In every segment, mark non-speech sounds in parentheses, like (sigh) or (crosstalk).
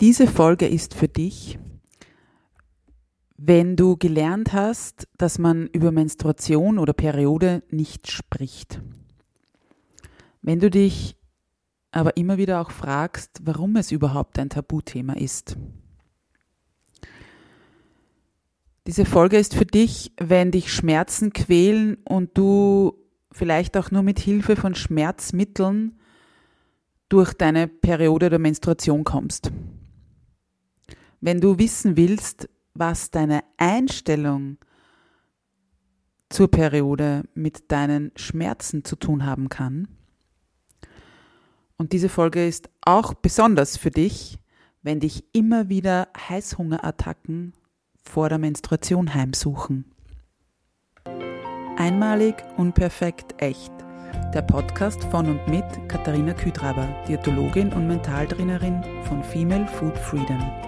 Diese Folge ist für dich, wenn du gelernt hast, dass man über Menstruation oder Periode nicht spricht. Wenn du dich aber immer wieder auch fragst, warum es überhaupt ein Tabuthema ist. Diese Folge ist für dich, wenn dich Schmerzen quälen und du vielleicht auch nur mit Hilfe von Schmerzmitteln durch deine Periode oder Menstruation kommst. Wenn du wissen willst, was deine Einstellung zur Periode mit deinen Schmerzen zu tun haben kann. Und diese Folge ist auch besonders für dich, wenn dich immer wieder Heißhungerattacken vor der Menstruation heimsuchen. Einmalig, unperfekt, echt. Der Podcast von und mit Katharina Küdraber, Diätologin und Mentaltrainerin von Female Food Freedom.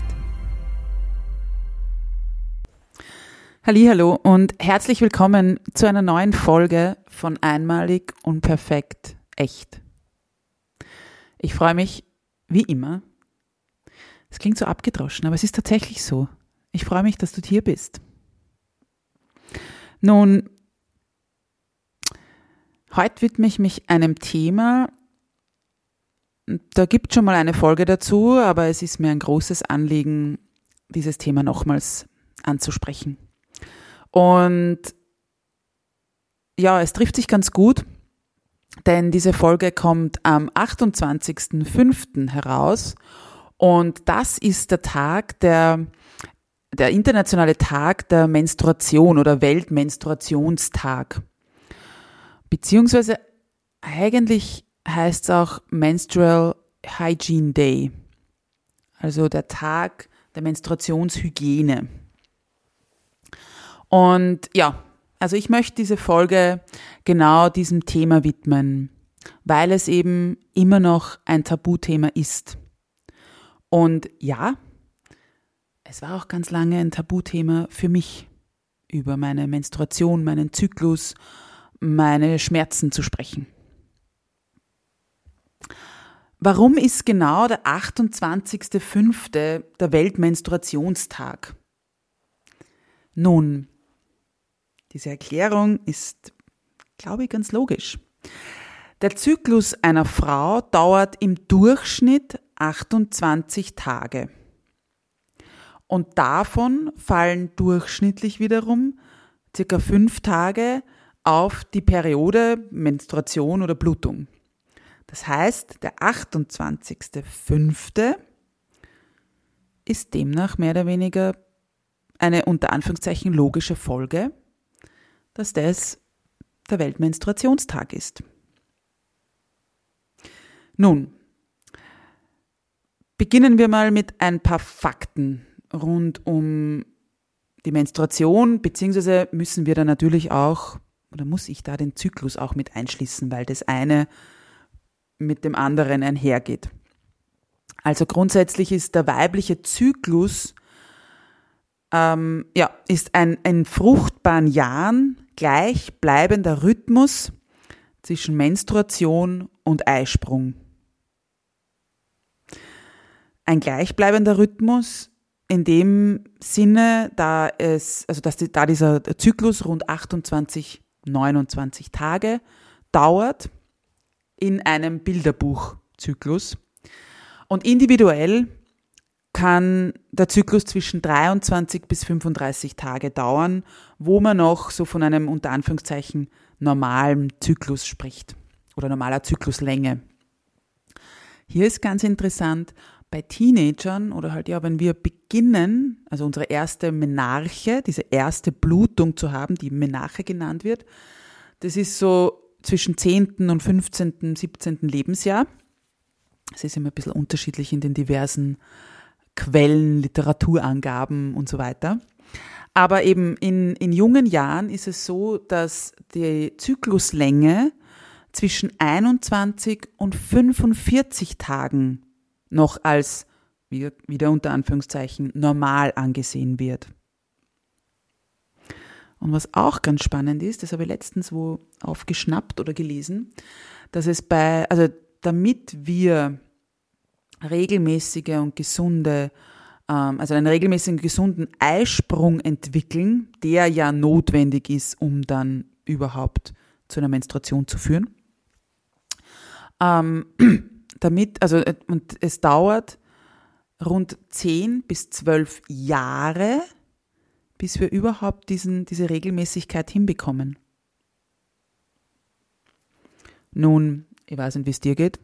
Hallo und herzlich willkommen zu einer neuen Folge von Einmalig, unperfekt, echt. Ich freue mich wie immer. Es klingt so abgedroschen, aber es ist tatsächlich so. Ich freue mich, dass du hier bist. Nun, heute widme ich mich einem Thema, da gibt schon mal eine Folge dazu, aber es ist mir ein großes Anliegen, dieses Thema nochmals anzusprechen. Und ja, es trifft sich ganz gut, denn diese Folge kommt am 28.05. heraus und das ist der Tag der der internationale Tag der Menstruation oder Weltmenstruationstag. Beziehungsweise eigentlich heißt es auch Menstrual Hygiene Day, also der Tag der Menstruationshygiene. Und ja, also ich möchte diese Folge genau diesem Thema widmen, weil es eben immer noch ein Tabuthema ist. Und ja, es war auch ganz lange ein Tabuthema für mich, über meine Menstruation, meinen Zyklus, meine Schmerzen zu sprechen. Warum ist genau der 28.05. der Weltmenstruationstag? Nun, diese Erklärung ist, glaube ich, ganz logisch. Der Zyklus einer Frau dauert im Durchschnitt 28 Tage. Und davon fallen durchschnittlich wiederum circa fünf Tage auf die Periode, Menstruation oder Blutung. Das heißt, der 28.05. ist demnach mehr oder weniger eine unter Anführungszeichen logische Folge, dass das der Weltmenstruationstag ist. Nun, beginnen wir mal mit ein paar Fakten rund um die Menstruation, beziehungsweise müssen wir da natürlich auch, oder muss ich da den Zyklus auch mit einschließen, weil das eine mit dem anderen einhergeht. Also grundsätzlich ist der weibliche Zyklus ähm, ja, ist ein in fruchtbaren Jahren gleichbleibender Rhythmus zwischen Menstruation und Eisprung. Ein gleichbleibender Rhythmus in dem Sinne, da es, also dass die, da dieser Zyklus rund 28, 29 Tage dauert, in einem Bilderbuchzyklus. Und individuell kann der Zyklus zwischen 23 bis 35 Tage dauern, wo man noch so von einem unter Anführungszeichen normalen Zyklus spricht oder normaler Zykluslänge. Hier ist ganz interessant, bei Teenagern oder halt ja, wenn wir beginnen, also unsere erste Menarche, diese erste Blutung zu haben, die Menarche genannt wird, das ist so zwischen 10. und 15., 17. Lebensjahr. Es ist immer ein bisschen unterschiedlich in den diversen Quellen, Literaturangaben und so weiter. Aber eben in, in jungen Jahren ist es so, dass die Zykluslänge zwischen 21 und 45 Tagen noch als, wieder unter Anführungszeichen, normal angesehen wird. Und was auch ganz spannend ist, das habe ich letztens wo aufgeschnappt oder gelesen, dass es bei, also damit wir regelmäßige und gesunde, ähm, also einen regelmäßigen gesunden Eisprung entwickeln, der ja notwendig ist, um dann überhaupt zu einer Menstruation zu führen. Ähm, (clears throat) damit, also, äh, und es dauert rund 10 bis 12 Jahre, bis wir überhaupt diesen, diese Regelmäßigkeit hinbekommen. Nun, ich weiß nicht, wie es dir geht,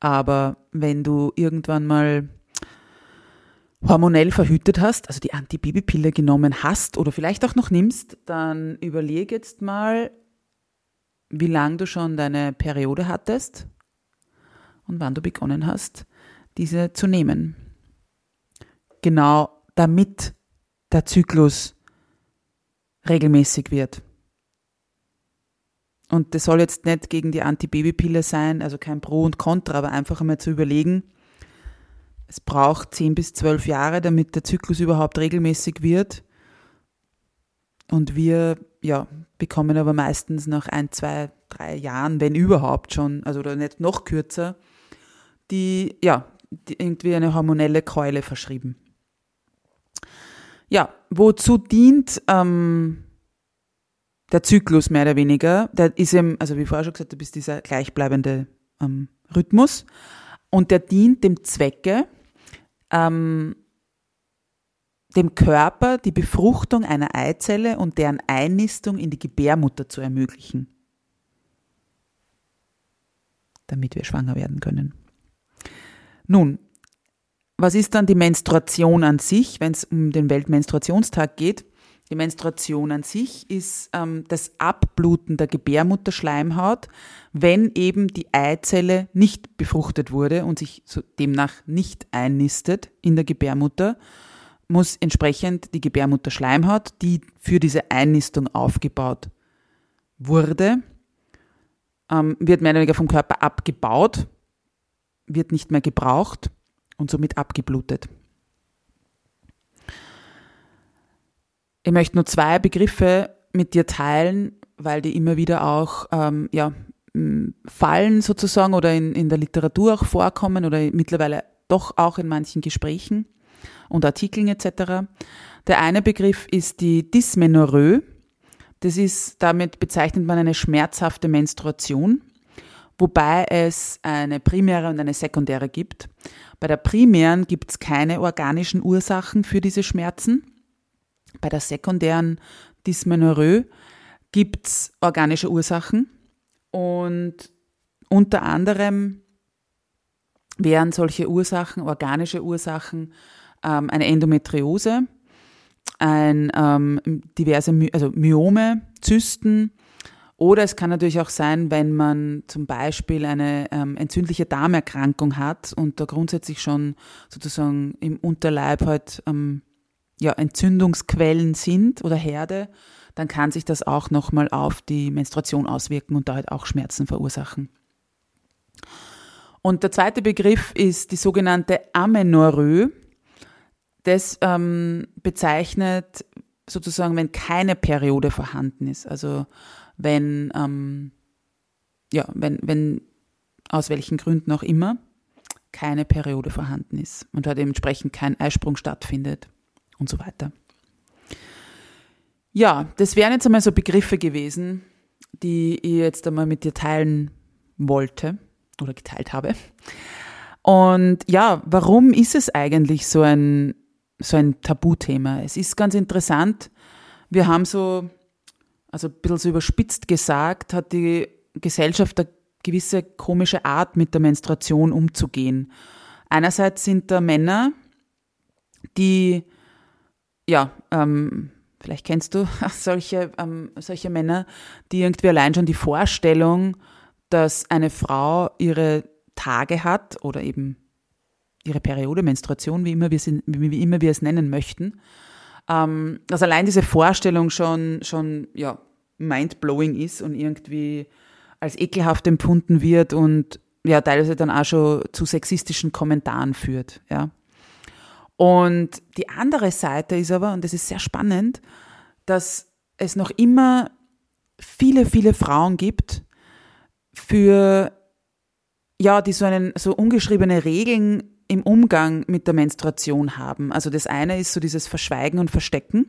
aber wenn du irgendwann mal hormonell verhütet hast, also die Antibabypille genommen hast oder vielleicht auch noch nimmst, dann überleg jetzt mal, wie lange du schon deine Periode hattest und wann du begonnen hast, diese zu nehmen. Genau damit der Zyklus regelmäßig wird. Und das soll jetzt nicht gegen die Antibabypille sein, also kein Pro und Contra, aber einfach einmal zu überlegen, es braucht 10 bis 12 Jahre, damit der Zyklus überhaupt regelmäßig wird. Und wir, ja, bekommen aber meistens nach ein, zwei, drei Jahren, wenn überhaupt schon, also oder nicht noch kürzer, die, ja, die irgendwie eine hormonelle Keule verschrieben. Ja, wozu dient ähm, der Zyklus mehr oder weniger? Der ist eben, also wie vorher schon gesagt, du bist dieser gleichbleibende ähm, Rhythmus und der dient dem Zwecke, ähm, dem Körper die Befruchtung einer Eizelle und deren Einnistung in die Gebärmutter zu ermöglichen, damit wir schwanger werden können. Nun, was ist dann die Menstruation an sich, wenn es um den Weltmenstruationstag geht? Die Menstruation an sich ist ähm, das Abbluten der Gebärmutterschleimhaut, wenn eben die Eizelle nicht befruchtet wurde und sich so demnach nicht einnistet in der Gebärmutter, muss entsprechend die Gebärmutterschleimhaut, die für diese Einnistung aufgebaut wurde, ähm, wird mehr oder weniger vom Körper abgebaut wird nicht mehr gebraucht und somit abgeblutet. Ich möchte nur zwei Begriffe mit dir teilen, weil die immer wieder auch ähm, ja, fallen sozusagen oder in, in der Literatur auch vorkommen oder mittlerweile doch auch in manchen Gesprächen und Artikeln etc. Der eine Begriff ist die Dysmenorrhoe. Das ist, damit bezeichnet man eine schmerzhafte Menstruation wobei es eine primäre und eine sekundäre gibt. Bei der primären gibt es keine organischen Ursachen für diese Schmerzen. Bei der sekundären Dysmenorrhoe gibt es organische Ursachen und unter anderem wären solche Ursachen, organische Ursachen, ähm, eine Endometriose, ein ähm, diverse My also Myome, Zysten, oder es kann natürlich auch sein, wenn man zum Beispiel eine ähm, entzündliche Darmerkrankung hat und da grundsätzlich schon sozusagen im Unterleib halt ähm, ja, Entzündungsquellen sind oder Herde, dann kann sich das auch nochmal auf die Menstruation auswirken und da halt auch Schmerzen verursachen. Und der zweite Begriff ist die sogenannte Amenorrhoe. Das ähm, bezeichnet sozusagen, wenn keine Periode vorhanden ist. Also wenn, ähm, ja, wenn, wenn aus welchen Gründen auch immer keine Periode vorhanden ist und halt dementsprechend kein Eisprung stattfindet und so weiter. Ja, das wären jetzt einmal so Begriffe gewesen, die ich jetzt einmal mit dir teilen wollte oder geteilt habe. Und ja, warum ist es eigentlich so ein, so ein Tabuthema? Es ist ganz interessant. Wir haben so, also ein bisschen so überspitzt gesagt, hat die Gesellschaft eine gewisse komische Art mit der Menstruation umzugehen. Einerseits sind da Männer, die, ja, ähm, vielleicht kennst du (laughs) solche, ähm, solche Männer, die irgendwie allein schon die Vorstellung, dass eine Frau ihre Tage hat oder eben ihre Periode, Menstruation, wie immer wir, sie, wie immer wir es nennen möchten, ähm, dass allein diese Vorstellung schon, schon ja, mindblowing ist und irgendwie als ekelhaft empfunden wird und ja, teilweise dann auch schon zu sexistischen Kommentaren führt, ja. Und die andere Seite ist aber, und das ist sehr spannend, dass es noch immer viele, viele Frauen gibt, für, ja, die so einen, so ungeschriebene Regeln im Umgang mit der Menstruation haben. Also das eine ist so dieses Verschweigen und Verstecken,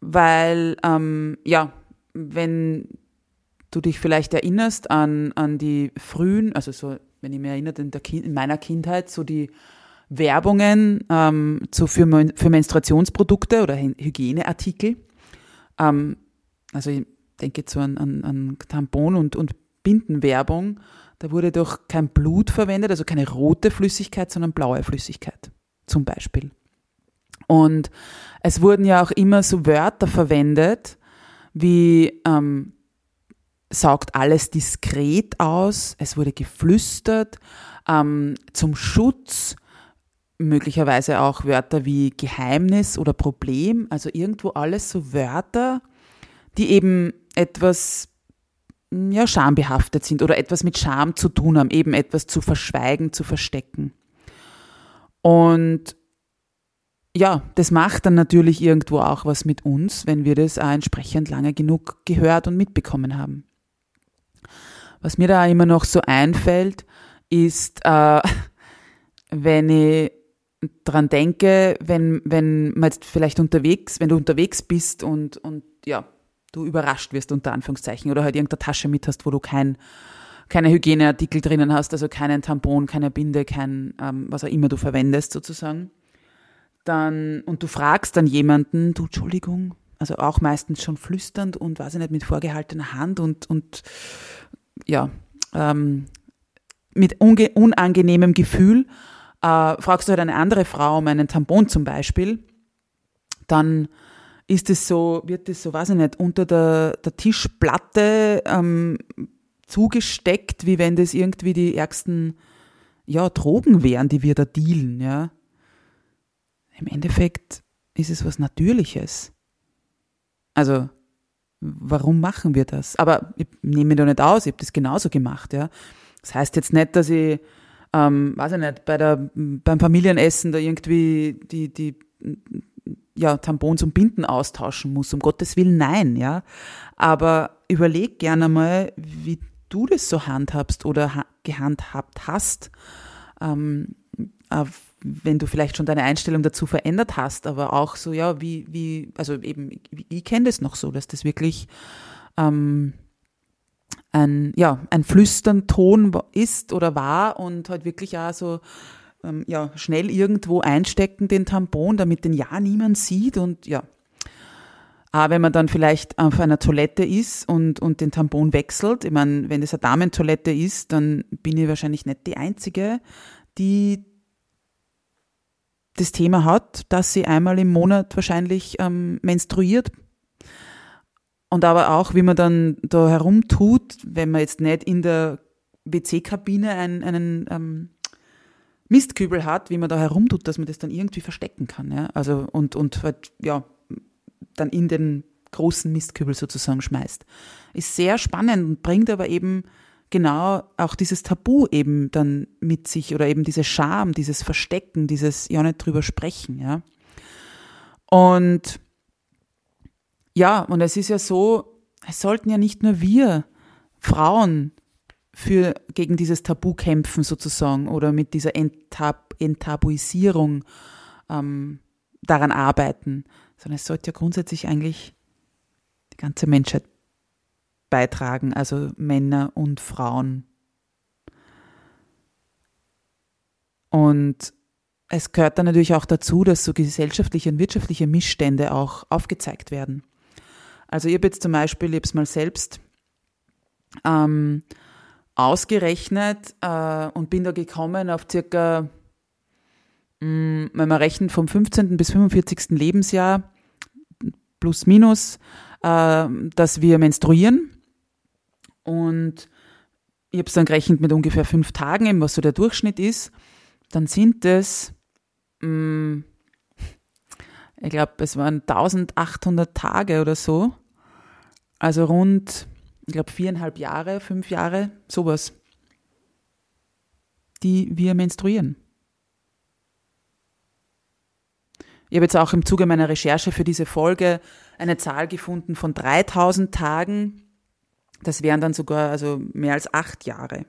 weil, ähm, ja, wenn du dich vielleicht erinnerst an, an die frühen, also so, wenn ich mich erinnere, in, kind, in meiner Kindheit, so die Werbungen ähm, so für, für Menstruationsprodukte oder Hygieneartikel. Ähm, also ich denke jetzt so an, an, an Tampon- und, und Bindenwerbung. Da wurde doch kein Blut verwendet, also keine rote Flüssigkeit, sondern blaue Flüssigkeit zum Beispiel. Und es wurden ja auch immer so Wörter verwendet, wie ähm, saugt alles diskret aus, es wurde geflüstert, ähm, zum Schutz möglicherweise auch Wörter wie Geheimnis oder Problem, also irgendwo alles so Wörter, die eben etwas ja, schambehaftet sind oder etwas mit Scham zu tun haben, eben etwas zu verschweigen, zu verstecken. Und ja, das macht dann natürlich irgendwo auch was mit uns, wenn wir das auch entsprechend lange genug gehört und mitbekommen haben. Was mir da immer noch so einfällt, ist, äh, (laughs) wenn ich dran denke, wenn, wenn man jetzt vielleicht unterwegs, wenn du unterwegs bist und, und ja, du überrascht wirst, unter Anführungszeichen, oder halt irgendeine Tasche mit hast, wo du kein, keine Hygieneartikel drinnen hast, also keinen Tampon, keine Binde, kein, ähm, was auch immer du verwendest sozusagen, dann, und du fragst dann jemanden, du, Entschuldigung, also auch meistens schon flüsternd und weiß ich nicht, mit vorgehaltener Hand und, und ja, ähm, mit unangenehmem Gefühl, äh, fragst du halt eine andere Frau um einen Tampon zum Beispiel, dann ist es so, wird es so, weiß ich nicht, unter der, der Tischplatte ähm, zugesteckt, wie wenn das irgendwie die ärgsten ja, Drogen wären, die wir da dealen, ja. Im Endeffekt ist es was Natürliches. Also, warum machen wir das? Aber ich nehme mich da nicht aus, ich habe das genauso gemacht, ja. Das heißt jetzt nicht, dass ich ähm, weiß ich nicht, bei der, beim Familienessen da irgendwie die, die ja, Tampons und Binden austauschen muss. Um Gottes Willen, nein, ja. Aber überleg gerne mal, wie du das so handhabst oder ha gehandhabt hast, ähm, äh, wenn du vielleicht schon deine Einstellung dazu verändert hast, aber auch so, ja, wie, wie, also eben, ich, ich kenne das noch so, dass das wirklich ähm, ein, ja, ein Flüsternton ist oder war und halt wirklich auch so ähm, ja, schnell irgendwo einstecken, den Tampon, damit den ja niemand sieht und ja. Aber wenn man dann vielleicht auf einer Toilette ist und, und den Tampon wechselt, ich meine, wenn das eine Damentoilette ist, dann bin ich wahrscheinlich nicht die Einzige, die das Thema hat, dass sie einmal im Monat wahrscheinlich ähm, menstruiert und aber auch, wie man dann da herumtut, wenn man jetzt nicht in der WC-Kabine einen, einen ähm, Mistkübel hat, wie man da herumtut, dass man das dann irgendwie verstecken kann. Ja? Also und, und halt, ja, dann in den großen Mistkübel sozusagen schmeißt. Ist sehr spannend und bringt aber eben genau auch dieses Tabu eben dann mit sich oder eben diese Scham, dieses Verstecken, dieses ja nicht drüber sprechen, ja. Und ja, und es ist ja so, es sollten ja nicht nur wir Frauen für, gegen dieses Tabu kämpfen sozusagen oder mit dieser Entab Enttabuisierung ähm, daran arbeiten, sondern es sollte ja grundsätzlich eigentlich die ganze Menschheit beitragen, also Männer und Frauen. Und es gehört dann natürlich auch dazu, dass so gesellschaftliche und wirtschaftliche Missstände auch aufgezeigt werden. Also ich habe jetzt zum Beispiel, ich mal selbst ähm, ausgerechnet äh, und bin da gekommen auf circa, mh, mm, wenn man rechnet, vom 15. bis 45. Lebensjahr plus minus, äh, dass wir menstruieren. Und ich habe es dann gerechnet mit ungefähr fünf Tagen, eben was so der Durchschnitt ist. Dann sind es, mh, mm, ich glaube, es waren 1800 Tage oder so. Also rund ich glaube, viereinhalb Jahre, fünf Jahre, sowas, die wir menstruieren. Ich habe jetzt auch im Zuge meiner Recherche für diese Folge eine Zahl gefunden von 3000 Tagen. Das wären dann sogar also mehr als acht Jahre.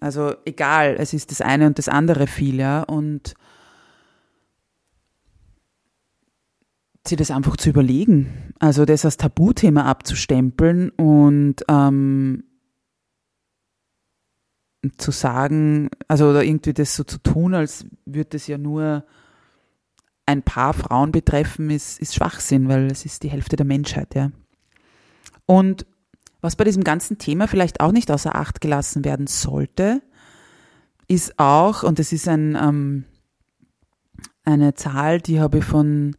Also egal, es ist das eine und das andere viel, ja. Und sie das einfach zu überlegen. Also das als Tabuthema abzustempeln und ähm, zu sagen, also oder irgendwie das so zu tun, als würde es ja nur ein paar Frauen betreffen, ist, ist Schwachsinn, weil es ist die Hälfte der Menschheit, ja. Und was bei diesem ganzen Thema vielleicht auch nicht außer Acht gelassen werden sollte, ist auch, und das ist ein, ähm, eine Zahl, die habe ich von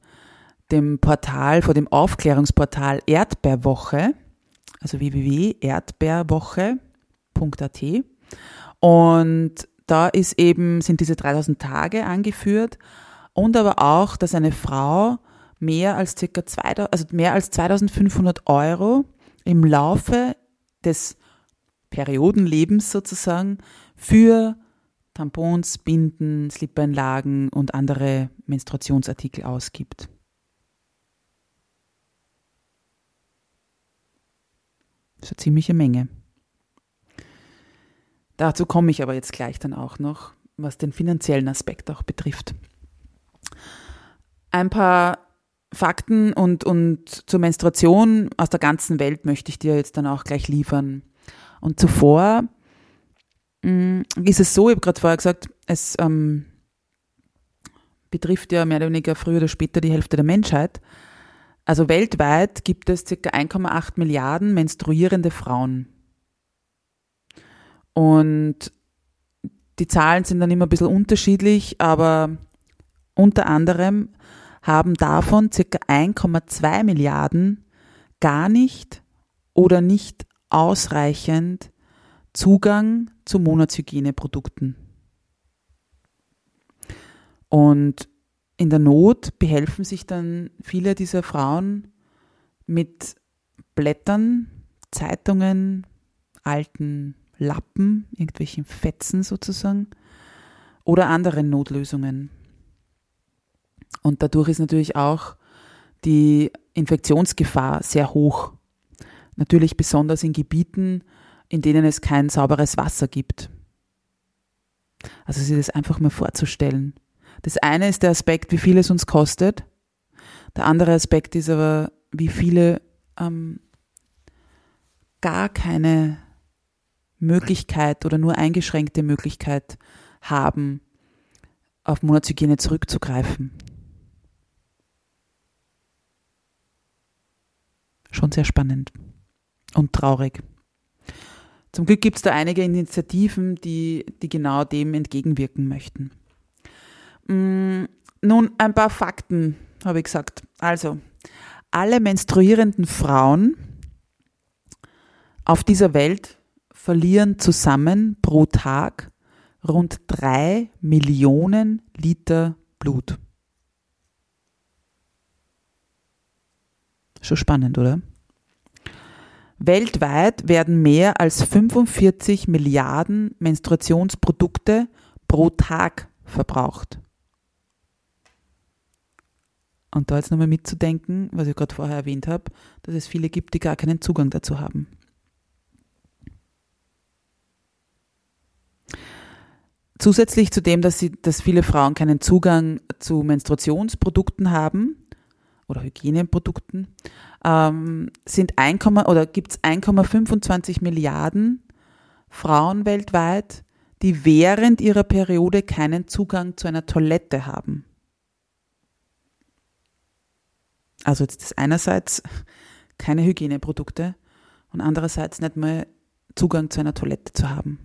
dem Portal, vor dem Aufklärungsportal Erdbeerwoche, also www.erdbeerwoche.at. Und da ist eben, sind diese 3000 Tage angeführt und aber auch, dass eine Frau mehr als circa 2000, also mehr als 2500 Euro im Laufe des Periodenlebens sozusagen für Tampons, Binden, Slipeinlagen und andere Menstruationsartikel ausgibt. Das ist eine ziemliche Menge. Dazu komme ich aber jetzt gleich dann auch noch, was den finanziellen Aspekt auch betrifft. Ein paar Fakten und, und zur Menstruation aus der ganzen Welt möchte ich dir jetzt dann auch gleich liefern. Und zuvor mm, ist es so, ich habe gerade vorher gesagt, es ähm, betrifft ja mehr oder weniger früher oder später die Hälfte der Menschheit. Also weltweit gibt es ca. 1,8 Milliarden menstruierende Frauen. Und die Zahlen sind dann immer ein bisschen unterschiedlich, aber unter anderem haben davon ca. 1,2 Milliarden gar nicht oder nicht ausreichend Zugang zu Monatshygieneprodukten. Und in der Not behelfen sich dann viele dieser Frauen mit Blättern, Zeitungen, alten Lappen, irgendwelchen Fetzen sozusagen oder anderen Notlösungen. Und dadurch ist natürlich auch die Infektionsgefahr sehr hoch. Natürlich besonders in Gebieten, in denen es kein sauberes Wasser gibt. Also sich das einfach mal vorzustellen. Das eine ist der Aspekt, wie viel es uns kostet. Der andere Aspekt ist aber, wie viele ähm, gar keine Möglichkeit oder nur eingeschränkte Möglichkeit haben, auf Monatshygiene zurückzugreifen. Schon sehr spannend und traurig. Zum Glück gibt es da einige Initiativen, die, die genau dem entgegenwirken möchten. Mm, nun, ein paar Fakten, habe ich gesagt. Also, alle menstruierenden Frauen auf dieser Welt verlieren zusammen pro Tag rund drei Millionen Liter Blut. Schon spannend, oder? Weltweit werden mehr als 45 Milliarden Menstruationsprodukte pro Tag verbraucht. Und da jetzt nochmal mitzudenken, was ich gerade vorher erwähnt habe, dass es viele gibt, die gar keinen Zugang dazu haben. Zusätzlich zu dem, dass, sie, dass viele Frauen keinen Zugang zu Menstruationsprodukten haben oder Hygieneprodukten, ähm, sind 1, oder gibt es 1,25 Milliarden Frauen weltweit, die während ihrer Periode keinen Zugang zu einer Toilette haben. Also jetzt ist einerseits keine Hygieneprodukte und andererseits nicht mal Zugang zu einer Toilette zu haben.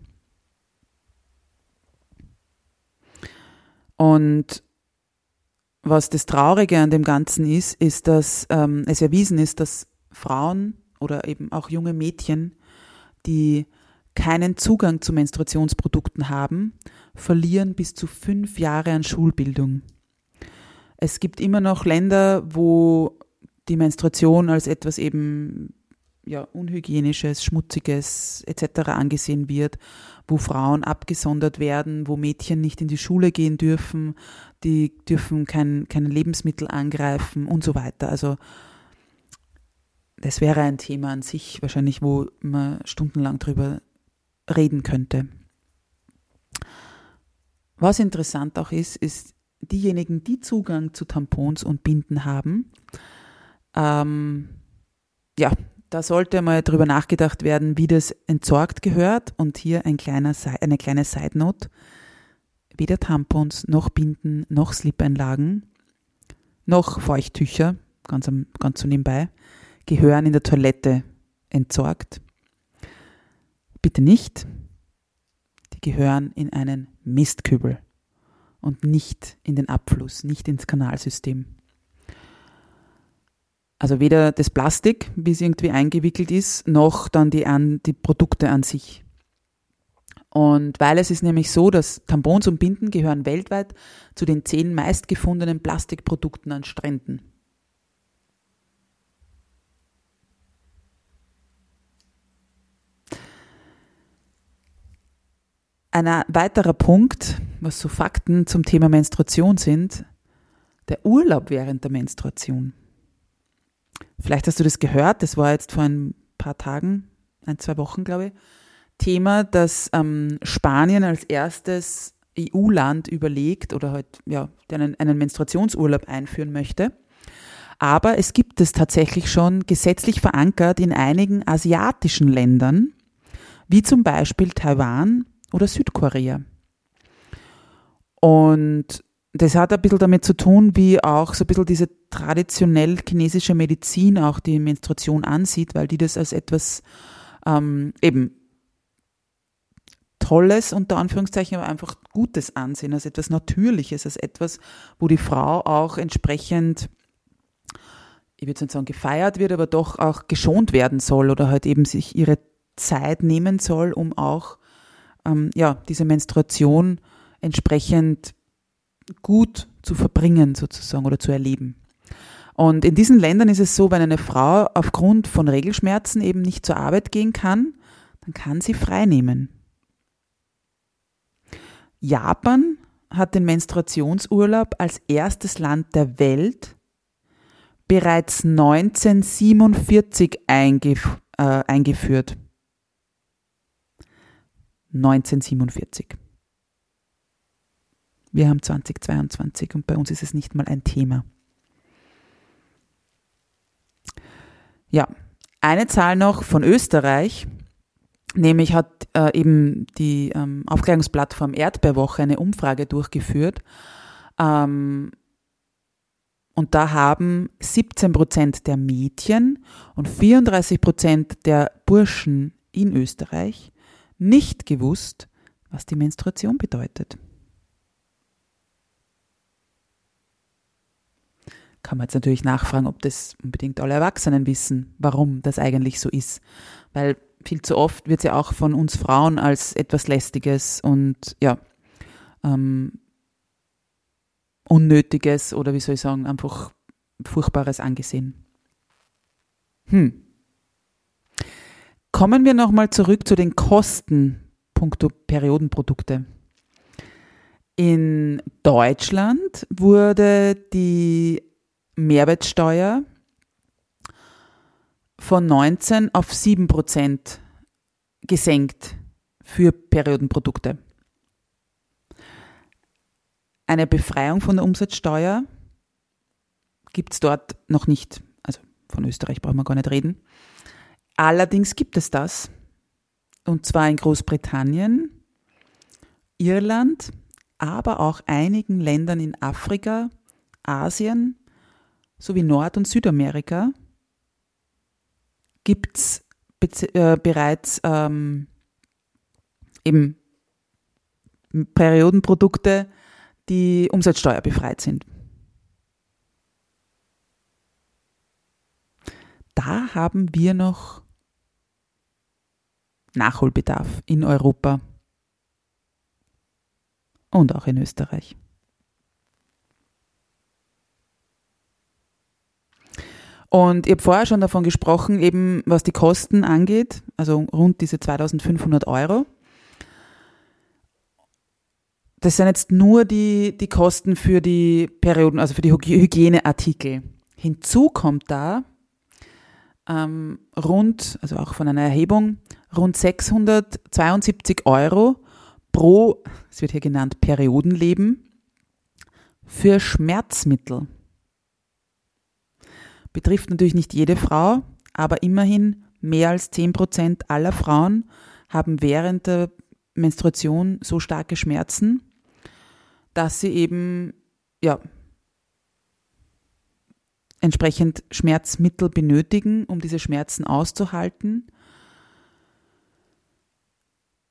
Und was das Traurige an dem Ganzen ist, ist, dass ähm, es erwiesen ist, dass Frauen oder eben auch junge Mädchen, die keinen Zugang zu Menstruationsprodukten haben, verlieren bis zu fünf Jahre an Schulbildung. Es gibt immer noch Länder, wo die Menstruation als etwas eben ja, unhygienisches, schmutziges etc. angesehen wird, wo Frauen abgesondert werden, wo Mädchen nicht in die Schule gehen dürfen, die dürfen kein, keine Lebensmittel angreifen und so weiter. Also das wäre ein Thema an sich, wahrscheinlich, wo man stundenlang drüber reden könnte. Was interessant auch ist, ist, diejenigen, die Zugang zu Tampons und Binden haben, ähm, ja, da sollte mal drüber nachgedacht werden, wie das entsorgt gehört. Und hier ein kleiner, eine kleine Side Note. Weder Tampons, noch Binden, noch Slip-Einlagen, noch Feuchttücher, ganz, ganz so nebenbei, gehören in der Toilette entsorgt. Bitte nicht. Die gehören in einen Mistkübel und nicht in den Abfluss, nicht ins Kanalsystem. Also weder das Plastik, wie es irgendwie eingewickelt ist, noch dann die, an, die Produkte an sich. Und weil es ist nämlich so, dass Tampons und Binden gehören weltweit zu den zehn meistgefundenen Plastikprodukten an Stränden. Ein weiterer Punkt, was so Fakten zum Thema Menstruation sind, der Urlaub während der Menstruation. Vielleicht hast du das gehört, das war jetzt vor ein paar Tagen, ein, zwei Wochen, glaube ich, Thema, dass ähm, Spanien als erstes EU-Land überlegt oder halt, ja, einen, einen Menstruationsurlaub einführen möchte. Aber es gibt es tatsächlich schon gesetzlich verankert in einigen asiatischen Ländern, wie zum Beispiel Taiwan oder Südkorea. Und das hat ein bisschen damit zu tun, wie auch so ein bisschen diese traditionell chinesische Medizin auch die Menstruation ansieht, weil die das als etwas ähm, eben Tolles, unter Anführungszeichen, aber einfach Gutes ansehen, als etwas Natürliches, als etwas, wo die Frau auch entsprechend, ich würde nicht sagen gefeiert wird, aber doch auch geschont werden soll oder halt eben sich ihre Zeit nehmen soll, um auch ähm, ja, diese Menstruation entsprechend gut zu verbringen sozusagen oder zu erleben. Und in diesen Ländern ist es so, wenn eine Frau aufgrund von Regelschmerzen eben nicht zur Arbeit gehen kann, dann kann sie frei nehmen. Japan hat den Menstruationsurlaub als erstes Land der Welt bereits 1947 eingef äh, eingeführt. 1947. Wir haben 2022 und bei uns ist es nicht mal ein Thema. Ja, eine Zahl noch von Österreich, nämlich hat äh, eben die ähm, Aufklärungsplattform Erdbeerwoche eine Umfrage durchgeführt. Ähm, und da haben 17 Prozent der Mädchen und 34 Prozent der Burschen in Österreich nicht gewusst, was die Menstruation bedeutet. kann man jetzt natürlich nachfragen, ob das unbedingt alle Erwachsenen wissen, warum das eigentlich so ist. Weil viel zu oft wird es ja auch von uns Frauen als etwas Lästiges und ja, ähm, Unnötiges oder wie soll ich sagen, einfach Furchtbares angesehen. Hm. Kommen wir nochmal zurück zu den Kosten punkto Periodenprodukte. In Deutschland wurde die Mehrwertsteuer von 19 auf 7 Prozent gesenkt für Periodenprodukte. Eine Befreiung von der Umsatzsteuer gibt es dort noch nicht. Also von Österreich brauchen wir gar nicht reden. Allerdings gibt es das. Und zwar in Großbritannien Irland, aber auch einigen Ländern in Afrika, Asien sowie Nord- und Südamerika gibt es äh, bereits ähm, eben Periodenprodukte, die umsatzsteuerbefreit sind. Da haben wir noch Nachholbedarf in Europa und auch in Österreich. Und ich habe vorher schon davon gesprochen, eben was die Kosten angeht, also rund diese 2500 Euro. Das sind jetzt nur die, die Kosten für die Perioden, also für die Hygieneartikel. Hinzu kommt da ähm, rund, also auch von einer Erhebung, rund 672 Euro pro, es wird hier genannt, Periodenleben für Schmerzmittel. Betrifft natürlich nicht jede Frau, aber immerhin mehr als 10 Prozent aller Frauen haben während der Menstruation so starke Schmerzen, dass sie eben ja, entsprechend Schmerzmittel benötigen, um diese Schmerzen auszuhalten.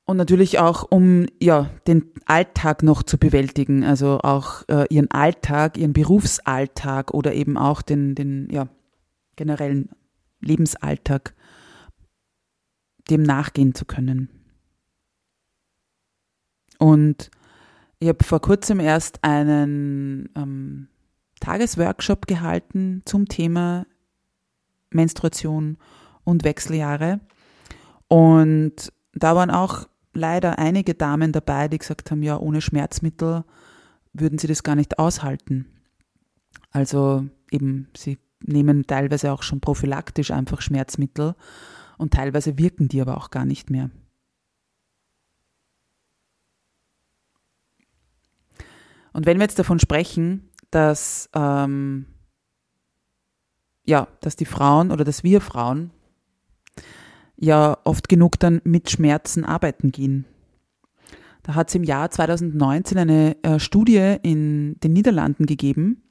Und natürlich auch, um ja, den Alltag noch zu bewältigen, also auch äh, ihren Alltag, ihren Berufsalltag oder eben auch den, den ja, generellen Lebensalltag dem nachgehen zu können. Und ich habe vor kurzem erst einen ähm, Tagesworkshop gehalten zum Thema Menstruation und Wechseljahre. Und da waren auch leider einige Damen dabei, die gesagt haben, ja, ohne Schmerzmittel würden sie das gar nicht aushalten. Also eben, sie nehmen teilweise auch schon prophylaktisch einfach Schmerzmittel und teilweise wirken die aber auch gar nicht mehr. Und wenn wir jetzt davon sprechen, dass, ähm, ja, dass die Frauen oder dass wir Frauen ja oft genug dann mit Schmerzen arbeiten gehen. Da hat es im Jahr 2019 eine äh, Studie in den Niederlanden gegeben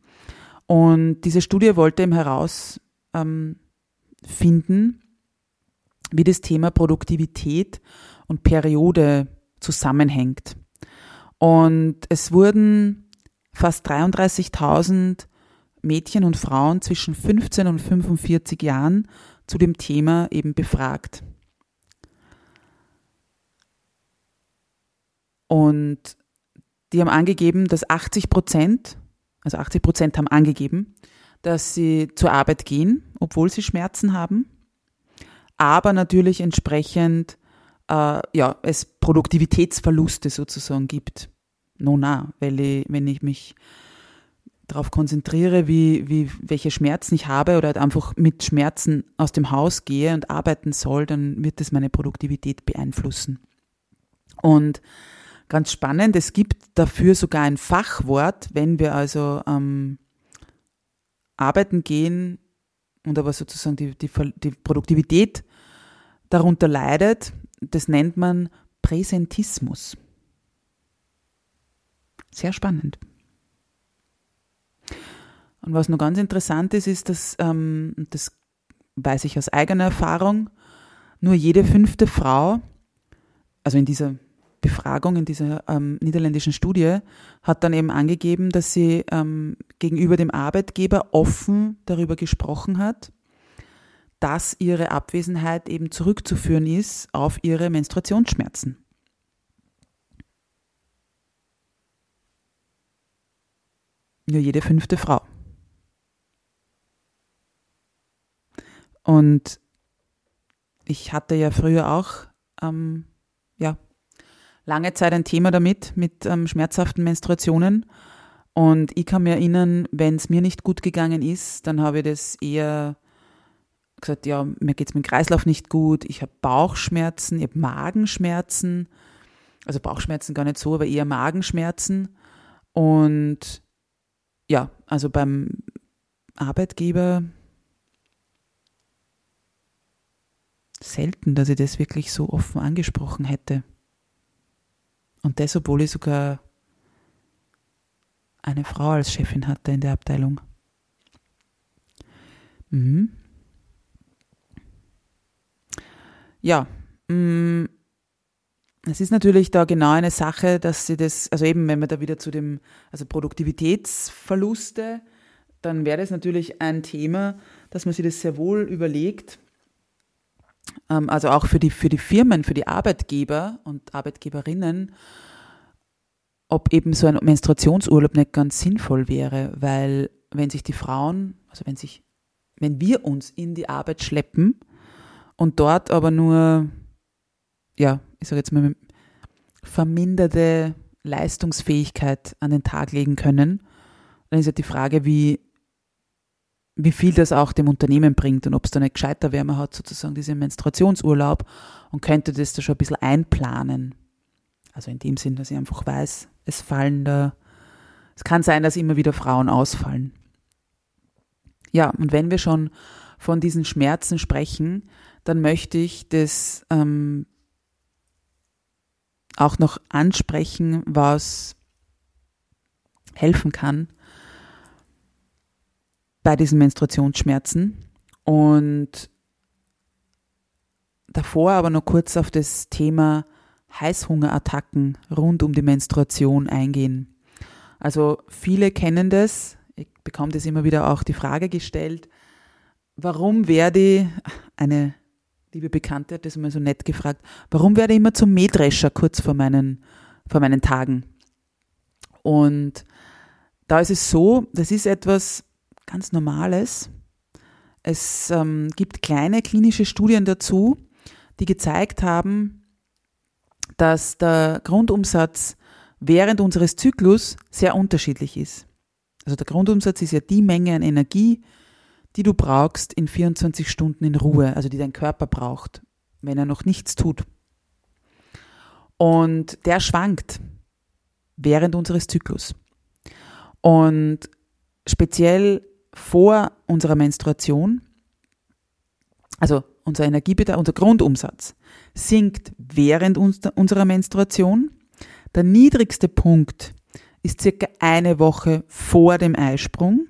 und diese Studie wollte eben herausfinden, ähm, wie das Thema Produktivität und Periode zusammenhängt. Und es wurden fast 33.000 Mädchen und Frauen zwischen 15 und 45 Jahren zu dem Thema eben befragt. Und die haben angegeben, dass 80 Prozent, also 80 Prozent haben angegeben, dass sie zur Arbeit gehen, obwohl sie Schmerzen haben, aber natürlich entsprechend äh, ja, es Produktivitätsverluste sozusagen gibt no, na, weil ich, wenn ich mich darauf konzentriere, wie, wie, welche Schmerzen ich habe oder halt einfach mit Schmerzen aus dem Haus gehe und arbeiten soll, dann wird das meine Produktivität beeinflussen. Und ganz spannend, es gibt dafür sogar ein Fachwort, wenn wir also ähm, arbeiten gehen und aber sozusagen die, die, die Produktivität darunter leidet, das nennt man Präsentismus. Sehr spannend. Und was noch ganz interessant ist, ist, dass, ähm, das weiß ich aus eigener Erfahrung, nur jede fünfte Frau, also in dieser Befragung, in dieser ähm, niederländischen Studie, hat dann eben angegeben, dass sie ähm, gegenüber dem Arbeitgeber offen darüber gesprochen hat, dass ihre Abwesenheit eben zurückzuführen ist auf ihre Menstruationsschmerzen. Nur jede fünfte Frau. Und ich hatte ja früher auch, ähm, ja, lange Zeit ein Thema damit, mit ähm, schmerzhaften Menstruationen. Und ich kann mir erinnern, wenn es mir nicht gut gegangen ist, dann habe ich das eher gesagt, ja, mir geht es mit dem Kreislauf nicht gut, ich habe Bauchschmerzen, ich habe Magenschmerzen, also Bauchschmerzen gar nicht so, aber eher Magenschmerzen. Und ja, also beim Arbeitgeber selten, dass ich das wirklich so offen angesprochen hätte. Und das, obwohl ich sogar eine Frau als Chefin hatte in der Abteilung. Mhm. Ja, mm, es ist natürlich da genau eine Sache, dass sie das, also eben, wenn wir da wieder zu dem, also Produktivitätsverluste, dann wäre das natürlich ein Thema, dass man sich das sehr wohl überlegt. Ähm, also auch für die, für die Firmen, für die Arbeitgeber und Arbeitgeberinnen, ob eben so ein Menstruationsurlaub nicht ganz sinnvoll wäre, weil wenn sich die Frauen, also wenn sich, wenn wir uns in die Arbeit schleppen und dort aber nur, ja, ich sage jetzt mal, verminderte Leistungsfähigkeit an den Tag legen können, dann ist ja die Frage, wie, wie viel das auch dem Unternehmen bringt und ob es da nicht gescheiter wäre, man hat sozusagen diesen Menstruationsurlaub und könnte das da schon ein bisschen einplanen. Also in dem Sinn, dass ich einfach weiß, es fallen da, es kann sein, dass immer wieder Frauen ausfallen. Ja, und wenn wir schon von diesen Schmerzen sprechen, dann möchte ich das ähm, auch noch ansprechen, was helfen kann bei diesen Menstruationsschmerzen. Und davor aber noch kurz auf das Thema Heißhungerattacken rund um die Menstruation eingehen. Also viele kennen das, ich bekomme das immer wieder auch die Frage gestellt, warum werde eine liebe Bekannte hat das mal so nett gefragt, warum werde ich immer zum Mähdrescher kurz vor meinen, vor meinen Tagen? Und da ist es so, das ist etwas ganz Normales. Es ähm, gibt kleine klinische Studien dazu, die gezeigt haben, dass der Grundumsatz während unseres Zyklus sehr unterschiedlich ist. Also der Grundumsatz ist ja die Menge an Energie, die du brauchst in 24 Stunden in Ruhe, also die dein Körper braucht, wenn er noch nichts tut. Und der schwankt während unseres Zyklus. Und speziell vor unserer Menstruation, also unser Energiebedarf, unser Grundumsatz, sinkt während unserer Menstruation. Der niedrigste Punkt ist circa eine Woche vor dem Eisprung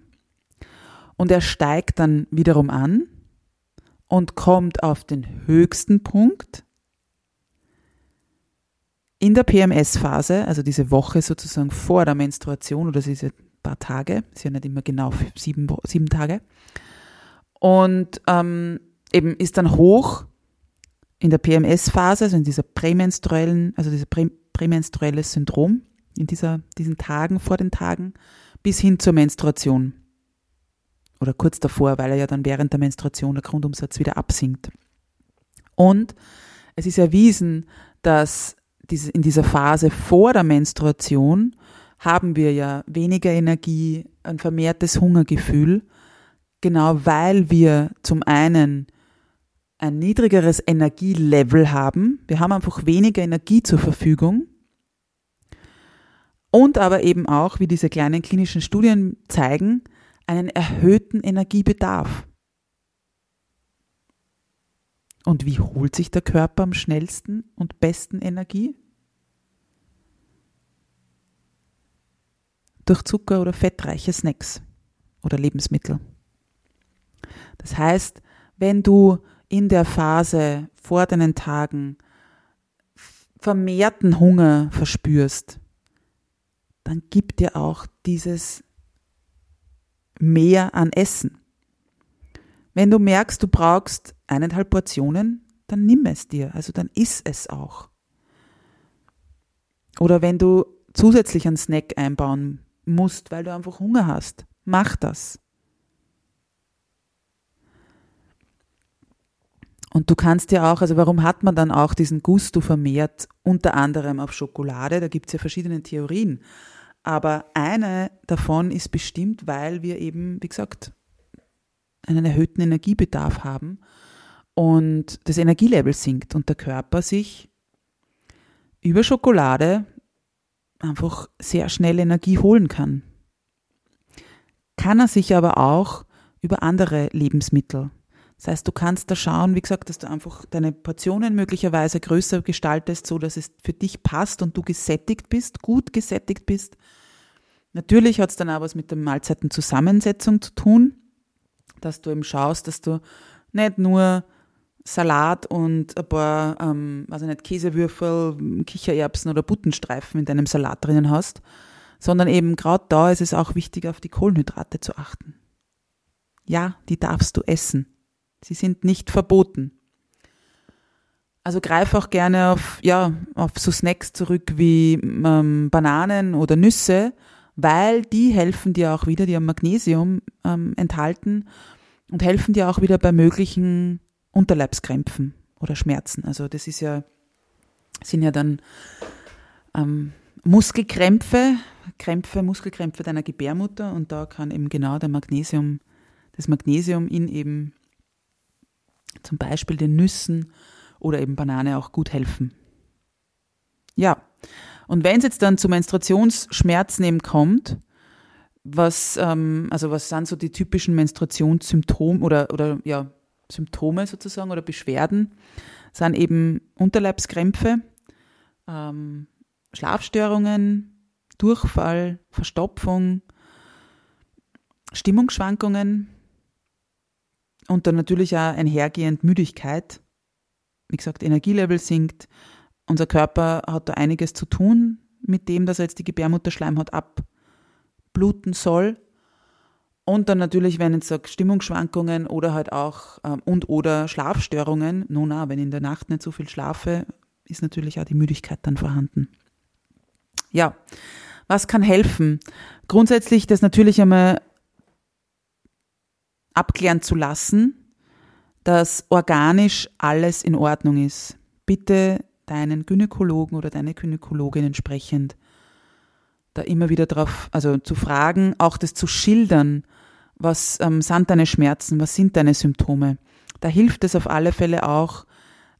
und er steigt dann wiederum an und kommt auf den höchsten Punkt in der PMS-Phase, also diese Woche sozusagen vor der Menstruation oder diese paar Tage, ist ja nicht immer genau sieben, sieben Tage, und ähm, eben ist dann hoch in der PMS-Phase, also in dieser prämenstruellen, also dieser prä, prämenstruelle Syndrom, in dieser, diesen Tagen vor den Tagen, bis hin zur Menstruation. Oder kurz davor, weil er ja dann während der Menstruation der Grundumsatz wieder absinkt. Und es ist erwiesen, dass in dieser Phase vor der Menstruation haben wir ja weniger Energie, ein vermehrtes Hungergefühl, genau weil wir zum einen ein niedrigeres Energielevel haben. Wir haben einfach weniger Energie zur Verfügung. Und aber eben auch, wie diese kleinen klinischen Studien zeigen, einen erhöhten Energiebedarf. Und wie holt sich der Körper am schnellsten und besten Energie? Durch Zucker oder fettreiche Snacks oder Lebensmittel. Das heißt, wenn du in der Phase vor deinen Tagen vermehrten Hunger verspürst, dann gib dir auch dieses mehr an Essen. Wenn du merkst, du brauchst eineinhalb Portionen, dann nimm es dir, also dann iss es auch. Oder wenn du zusätzlich einen Snack einbauen musst, weil du einfach Hunger hast, mach das. Und du kannst ja auch, also warum hat man dann auch diesen Gusto vermehrt, unter anderem auf Schokolade? Da gibt es ja verschiedene Theorien. Aber eine davon ist bestimmt, weil wir eben, wie gesagt, einen erhöhten Energiebedarf haben und das Energielevel sinkt und der Körper sich über Schokolade einfach sehr schnell Energie holen kann. Kann er sich aber auch über andere Lebensmittel. Das heißt, du kannst da schauen, wie gesagt, dass du einfach deine Portionen möglicherweise größer gestaltest, so dass es für dich passt und du gesättigt bist, gut gesättigt bist. Natürlich hat es dann auch was mit der Mahlzeitenzusammensetzung zu tun, dass du eben schaust, dass du nicht nur Salat und ein paar, ähm, ich nicht, Käsewürfel, Kichererbsen oder Buttenstreifen in deinem Salat drinnen hast, sondern eben gerade da ist es auch wichtig, auf die Kohlenhydrate zu achten. Ja, die darfst du essen. Sie sind nicht verboten. Also greif auch gerne auf, ja, auf so Snacks zurück wie ähm, Bananen oder Nüsse, weil die helfen dir auch wieder, die haben Magnesium ähm, enthalten und helfen dir auch wieder bei möglichen Unterleibskrämpfen oder Schmerzen. Also das ist ja, sind ja dann ähm, Muskelkrämpfe, Krämpfe, Muskelkrämpfe deiner Gebärmutter und da kann eben genau der Magnesium, das Magnesium in eben zum Beispiel den Nüssen oder eben Banane auch gut helfen. Ja, und wenn es jetzt dann zu Menstruationsschmerzen eben kommt, was, ähm, also was sind so die typischen Menstruationssymptome oder, oder ja, Symptome sozusagen oder Beschwerden, sind eben Unterleibskrämpfe, ähm, Schlafstörungen, Durchfall, Verstopfung, Stimmungsschwankungen und dann natürlich auch einhergehend Müdigkeit. Wie gesagt, Energielevel sinkt. Unser Körper hat da einiges zu tun mit dem, dass er jetzt die Gebärmutterschleimhaut abbluten soll. Und dann natürlich, wenn ich sage, Stimmungsschwankungen oder halt auch ähm, und oder Schlafstörungen. Nun, na, wenn ich in der Nacht nicht so viel schlafe, ist natürlich auch die Müdigkeit dann vorhanden. Ja, was kann helfen? Grundsätzlich das natürlich einmal abklären zu lassen, dass organisch alles in Ordnung ist. Bitte deinen Gynäkologen oder deine Gynäkologin entsprechend da immer wieder drauf, also zu fragen, auch das zu schildern, was ähm, sind deine Schmerzen, was sind deine Symptome. Da hilft es auf alle Fälle auch,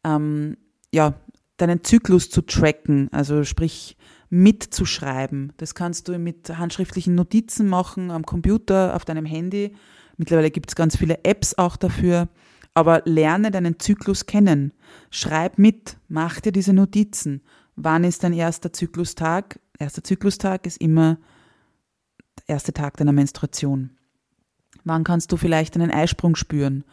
ähm, ja, deinen Zyklus zu tracken, also sprich mitzuschreiben. Das kannst du mit handschriftlichen Notizen machen am Computer, auf deinem Handy. Mittlerweile gibt es ganz viele Apps auch dafür. Aber lerne deinen Zyklus kennen. Schreib mit, mach dir diese Notizen. Wann ist dein erster Zyklustag? Erster Zyklustag ist immer der erste Tag deiner Menstruation. Wann kannst du vielleicht einen Eisprung spüren?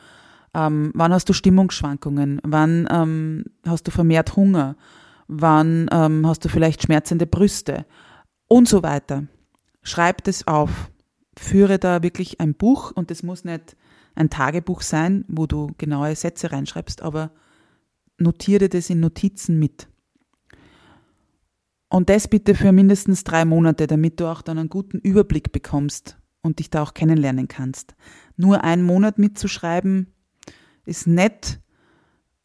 Ähm, wann hast du Stimmungsschwankungen? Wann ähm, hast du vermehrt Hunger? Wann ähm, hast du vielleicht schmerzende Brüste? Und so weiter. Schreib das auf. Führe da wirklich ein Buch und es muss nicht ein Tagebuch sein, wo du genaue Sätze reinschreibst, aber notiere das in Notizen mit. Und das bitte für mindestens drei Monate, damit du auch dann einen guten Überblick bekommst und dich da auch kennenlernen kannst. Nur einen Monat mitzuschreiben ist nett,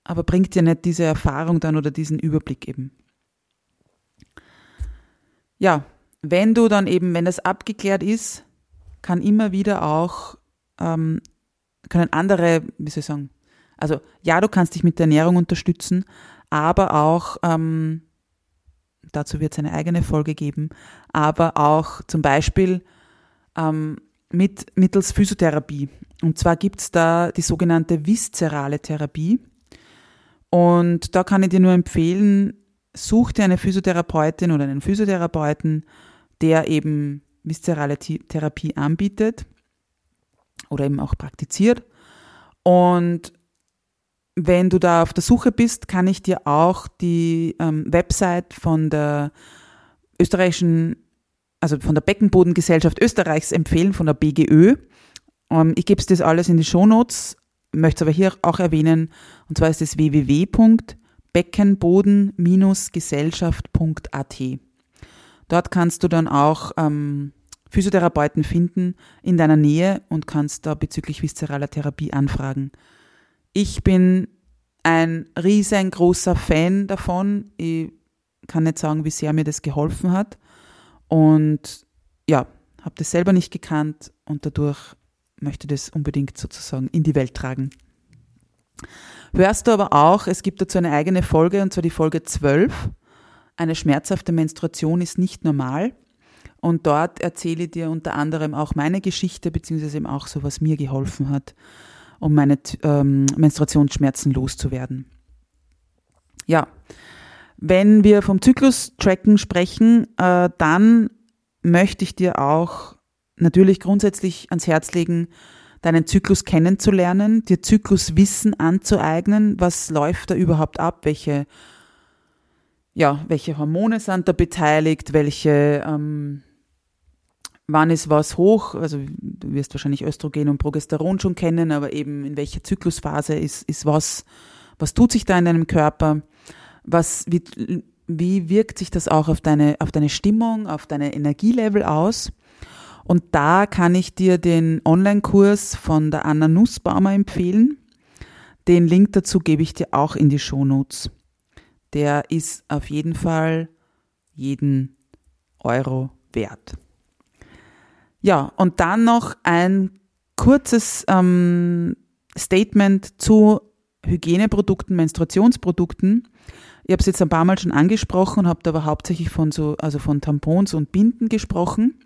aber bringt dir nicht diese Erfahrung dann oder diesen Überblick eben. Ja, wenn du dann eben, wenn das abgeklärt ist, kann immer wieder auch, ähm, können andere, wie soll ich sagen, also ja, du kannst dich mit der Ernährung unterstützen, aber auch ähm, dazu wird es eine eigene Folge geben, aber auch zum Beispiel ähm, mit, mittels Physiotherapie. Und zwar gibt es da die sogenannte viszerale Therapie. Und da kann ich dir nur empfehlen, such dir eine Physiotherapeutin oder einen Physiotherapeuten, der eben viszerale Therapie anbietet oder eben auch praktiziert. Und wenn du da auf der Suche bist, kann ich dir auch die ähm, Website von der österreichischen, also von der Beckenbodengesellschaft Österreichs empfehlen, von der BGÖ. Ähm, ich gebe das alles in die Shownotes, möchte es aber hier auch erwähnen, und zwar ist es www.beckenboden-gesellschaft.at. Dort kannst du dann auch ähm, Physiotherapeuten finden in deiner Nähe und kannst da bezüglich viszeraler Therapie anfragen. Ich bin ein riesengroßer Fan davon. Ich kann nicht sagen, wie sehr mir das geholfen hat. Und ja, habe das selber nicht gekannt und dadurch möchte das unbedingt sozusagen in die Welt tragen. Hörst du aber auch, es gibt dazu eine eigene Folge, und zwar die Folge 12. Eine schmerzhafte Menstruation ist nicht normal. Und dort erzähle ich dir unter anderem auch meine Geschichte, beziehungsweise eben auch so, was mir geholfen hat. Um meine ähm, Menstruationsschmerzen loszuwerden. Ja, wenn wir vom Zyklus-Tracken sprechen, äh, dann möchte ich dir auch natürlich grundsätzlich ans Herz legen, deinen Zyklus kennenzulernen, dir Zykluswissen anzueignen, was läuft da überhaupt ab, welche, ja, welche Hormone sind da beteiligt, welche, ähm, wann ist was hoch, also du wirst wahrscheinlich Östrogen und Progesteron schon kennen, aber eben in welcher Zyklusphase ist, ist was, was tut sich da in deinem Körper, was, wie, wie wirkt sich das auch auf deine, auf deine Stimmung, auf deine Energielevel aus? Und da kann ich dir den Online-Kurs von der Anna Nussbaumer empfehlen. Den Link dazu gebe ich dir auch in die Shownotes. Der ist auf jeden Fall jeden Euro wert. Ja, und dann noch ein kurzes ähm, Statement zu Hygieneprodukten, Menstruationsprodukten. Ich habe es jetzt ein paar Mal schon angesprochen und habe aber hauptsächlich von so, also von Tampons und Binden gesprochen.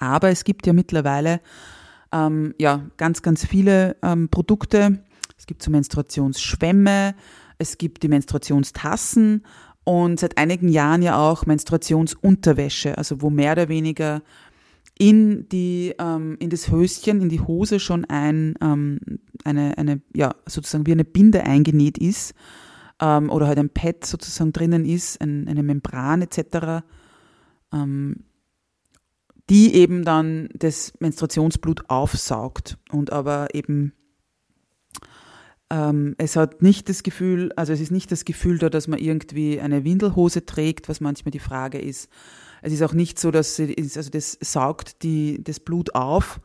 Aber es gibt ja mittlerweile ähm, ja, ganz, ganz viele ähm, Produkte. Es gibt so Menstruationsschwämme, es gibt die Menstruationstassen und seit einigen Jahren ja auch Menstruationsunterwäsche, also wo mehr oder weniger in die ähm, in das Höschen, in die Hose schon ein ähm, eine eine ja sozusagen wie eine Binde eingenäht ist ähm, oder halt ein Pad sozusagen drinnen ist, ein, eine Membran etc. Ähm, die eben dann das Menstruationsblut aufsaugt und aber eben ähm, es hat nicht das Gefühl, also es ist nicht das Gefühl da, dass man irgendwie eine Windelhose trägt, was manchmal die Frage ist. Es ist auch nicht so, dass sie, also das saugt die, das Blut auf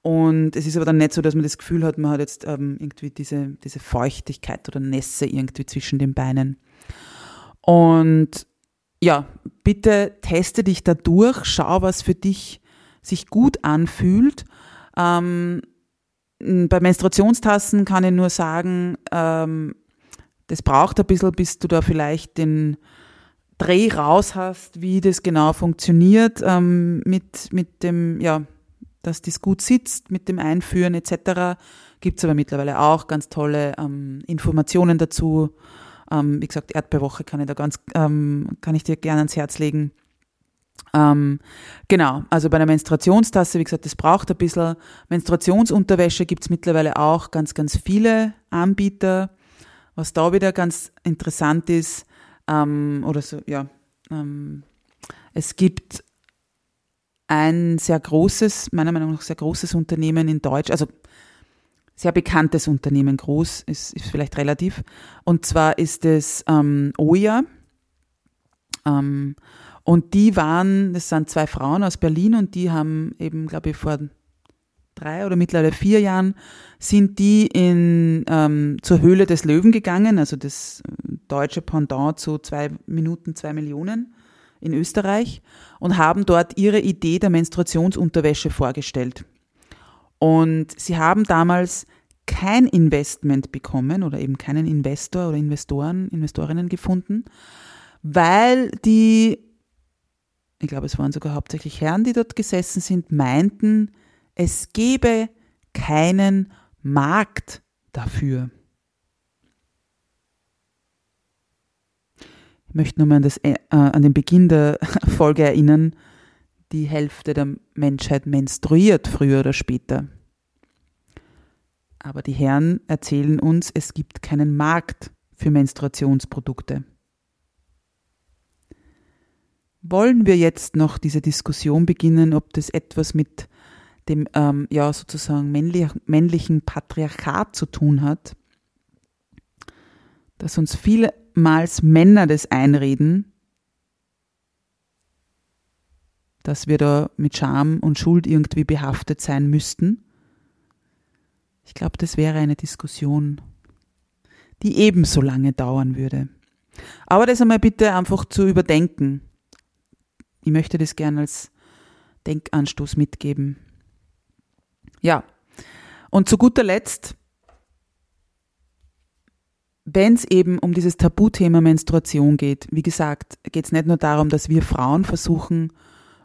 und es ist aber dann nicht so, dass man das Gefühl hat, man hat jetzt ähm, irgendwie diese, diese Feuchtigkeit oder Nässe irgendwie zwischen den Beinen. Und ja, bitte teste dich da durch, schau, was für dich sich gut anfühlt. Ähm, bei Menstruationstassen kann ich nur sagen, ähm, das braucht ein bisschen, bis du da vielleicht den Dreh raus hast, wie das genau funktioniert ähm, mit, mit dem, ja, dass das gut sitzt mit dem Einführen etc. Gibt es aber mittlerweile auch ganz tolle ähm, Informationen dazu. Ähm, wie gesagt, Erdbeerwoche kann ich da ganz, ähm, kann ich dir gerne ans Herz legen. Ähm, genau, also bei einer Menstruationstasse, wie gesagt, das braucht ein bisschen. Menstruationsunterwäsche gibt es mittlerweile auch ganz, ganz viele Anbieter. Was da wieder ganz interessant ist, ähm, oder so, ja, ähm, es gibt ein sehr großes, meiner Meinung nach sehr großes Unternehmen in Deutsch, also sehr bekanntes Unternehmen, groß ist, ist vielleicht relativ. Und zwar ist es ähm, Oya. Ähm, und die waren, das sind zwei Frauen aus Berlin und die haben eben, glaube ich, vor drei oder mittlerweile vier Jahren sind die in, ähm, zur Höhle des Löwen gegangen, also das deutsche Pendant zu zwei Minuten, zwei Millionen in Österreich und haben dort ihre Idee der Menstruationsunterwäsche vorgestellt. Und sie haben damals kein Investment bekommen oder eben keinen Investor oder Investoren, Investorinnen gefunden, weil die, ich glaube, es waren sogar hauptsächlich Herren, die dort gesessen sind, meinten, es gebe keinen Markt dafür. Ich möchte nur mal an, das, äh, an den Beginn der (laughs) Folge erinnern. Die Hälfte der Menschheit menstruiert früher oder später. Aber die Herren erzählen uns, es gibt keinen Markt für Menstruationsprodukte. Wollen wir jetzt noch diese Diskussion beginnen, ob das etwas mit dem ähm, ja sozusagen männlich, männlichen Patriarchat zu tun hat, dass uns viele oftmals Männer das einreden, dass wir da mit Scham und Schuld irgendwie behaftet sein müssten. Ich glaube, das wäre eine Diskussion, die ebenso lange dauern würde. Aber das einmal bitte einfach zu überdenken. Ich möchte das gerne als Denkanstoß mitgeben. Ja, und zu guter Letzt wenn es eben um dieses Tabuthema Menstruation geht, wie gesagt, geht es nicht nur darum, dass wir Frauen versuchen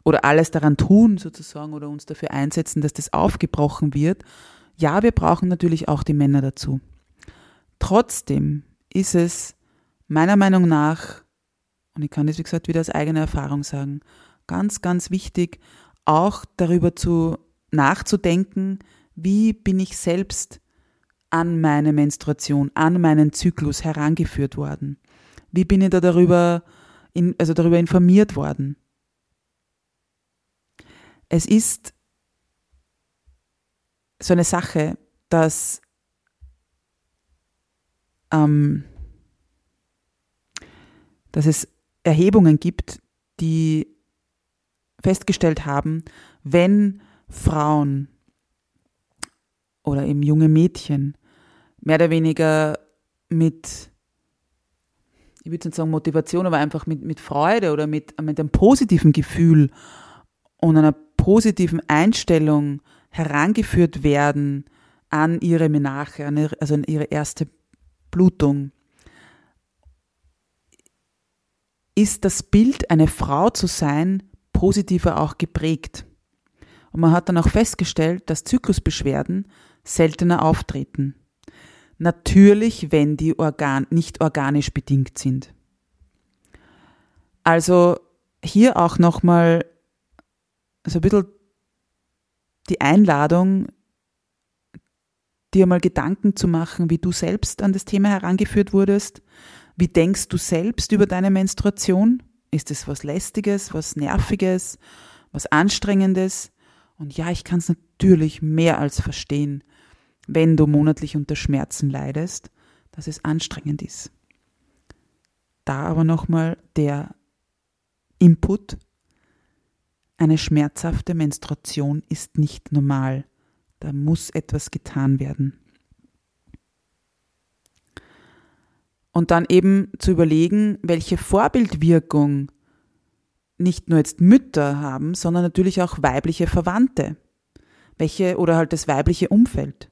oder alles daran tun sozusagen oder uns dafür einsetzen, dass das aufgebrochen wird. Ja, wir brauchen natürlich auch die Männer dazu. Trotzdem ist es meiner Meinung nach, und ich kann das wie gesagt wieder aus eigener Erfahrung sagen, ganz, ganz wichtig, auch darüber zu nachzudenken, wie bin ich selbst an meine Menstruation, an meinen Zyklus herangeführt worden? Wie bin ich da darüber, in, also darüber informiert worden? Es ist so eine Sache, dass ähm, dass es Erhebungen gibt, die festgestellt haben, wenn Frauen oder eben junge Mädchen mehr oder weniger mit, ich würde nicht sagen Motivation, aber einfach mit, mit Freude oder mit, mit einem positiven Gefühl und einer positiven Einstellung herangeführt werden an ihre Menarche, also an ihre erste Blutung, ist das Bild, eine Frau zu sein, positiver auch geprägt. Und man hat dann auch festgestellt, dass Zyklusbeschwerden seltener auftreten. Natürlich, wenn die organ nicht organisch bedingt sind. Also hier auch nochmal so ein bisschen die Einladung, dir mal Gedanken zu machen, wie du selbst an das Thema herangeführt wurdest. Wie denkst du selbst über deine Menstruation? Ist es was Lästiges, was Nerviges, was Anstrengendes? Und ja, ich kann es natürlich mehr als verstehen, wenn du monatlich unter Schmerzen leidest, dass es anstrengend ist. Da aber nochmal der Input. Eine schmerzhafte Menstruation ist nicht normal. Da muss etwas getan werden. Und dann eben zu überlegen, welche Vorbildwirkung nicht nur jetzt Mütter haben, sondern natürlich auch weibliche Verwandte. Welche oder halt das weibliche Umfeld.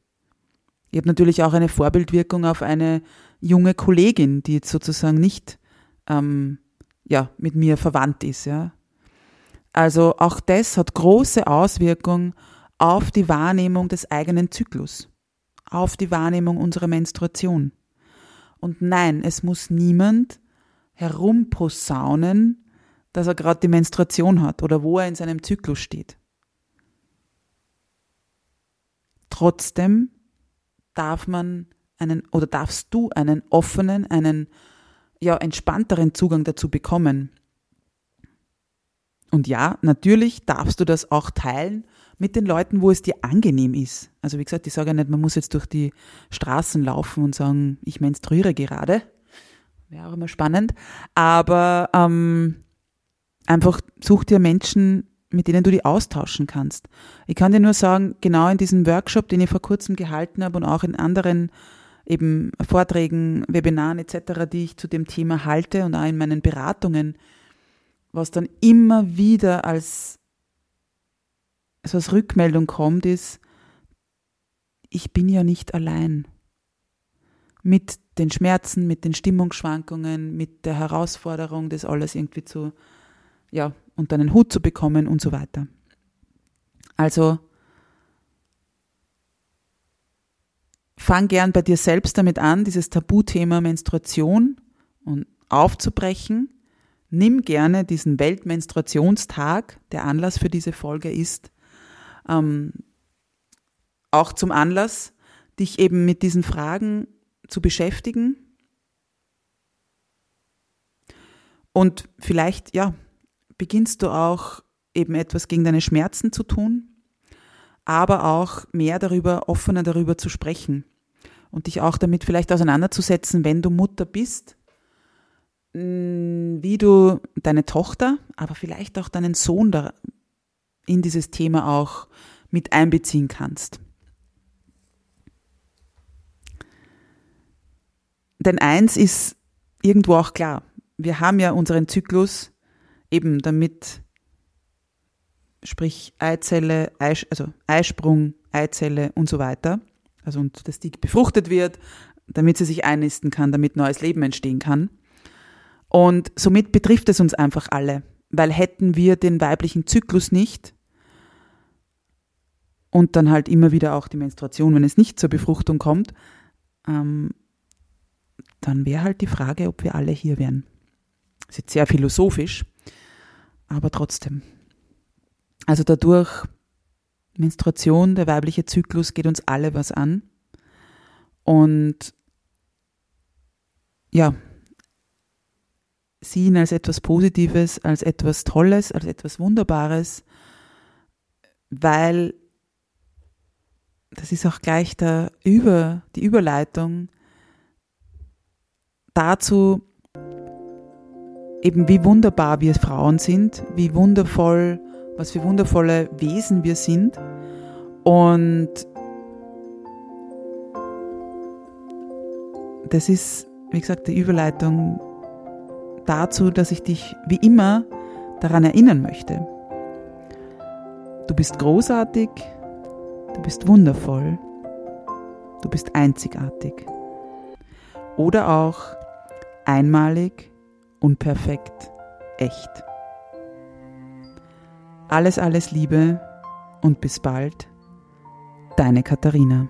Ich habe natürlich auch eine Vorbildwirkung auf eine junge Kollegin, die jetzt sozusagen nicht ähm, ja, mit mir verwandt ist. Ja. Also auch das hat große Auswirkungen auf die Wahrnehmung des eigenen Zyklus, auf die Wahrnehmung unserer Menstruation. Und nein, es muss niemand herumposaunen, dass er gerade die Menstruation hat oder wo er in seinem Zyklus steht. Trotzdem darf man einen oder darfst du einen offenen, einen ja entspannteren Zugang dazu bekommen. Und ja, natürlich darfst du das auch teilen mit den Leuten, wo es dir angenehm ist. Also wie gesagt, ich sage ja nicht, man muss jetzt durch die Straßen laufen und sagen, ich menstruiere gerade. Wäre auch immer spannend. Aber ähm, einfach such dir Menschen, mit denen du die austauschen kannst. Ich kann dir nur sagen, genau in diesem Workshop, den ich vor kurzem gehalten habe und auch in anderen eben Vorträgen, Webinaren etc., die ich zu dem Thema halte und auch in meinen Beratungen, was dann immer wieder als so als Rückmeldung kommt, ist, ich bin ja nicht allein. Mit den Schmerzen, mit den Stimmungsschwankungen, mit der Herausforderung, das alles irgendwie zu, ja, unter einen Hut zu bekommen und so weiter. Also, fang gern bei dir selbst damit an, dieses Tabuthema Menstruation und aufzubrechen. Nimm gerne diesen Weltmenstruationstag, der Anlass für diese Folge ist, ähm, auch zum Anlass, dich eben mit diesen Fragen zu beschäftigen. Und vielleicht, ja, beginnst du auch eben etwas gegen deine Schmerzen zu tun, aber auch mehr darüber, offener darüber zu sprechen und dich auch damit vielleicht auseinanderzusetzen, wenn du Mutter bist, wie du deine Tochter, aber vielleicht auch deinen Sohn da in dieses Thema auch mit einbeziehen kannst. Denn eins ist irgendwo auch klar. Wir haben ja unseren Zyklus eben damit, sprich Eizelle, Eis, also Eisprung, Eizelle und so weiter. Also und dass die befruchtet wird, damit sie sich einnisten kann, damit neues Leben entstehen kann. Und somit betrifft es uns einfach alle, weil hätten wir den weiblichen Zyklus nicht, und dann halt immer wieder auch die Menstruation, wenn es nicht zur Befruchtung kommt, ähm, dann wäre halt die Frage, ob wir alle hier wären. Das ist jetzt sehr philosophisch, aber trotzdem. Also dadurch, Menstruation, der weibliche Zyklus geht uns alle was an. Und ja, sehen als etwas Positives, als etwas Tolles, als etwas Wunderbares, weil das ist auch gleich der Über, die Überleitung dazu, eben wie wunderbar wir Frauen sind, wie wundervoll, was für wundervolle Wesen wir sind und das ist, wie gesagt, die Überleitung dazu, dass ich dich wie immer daran erinnern möchte. Du bist großartig, du bist wundervoll, du bist einzigartig. Oder auch einmalig, unperfekt, echt. Alles, alles Liebe und bis bald, deine Katharina.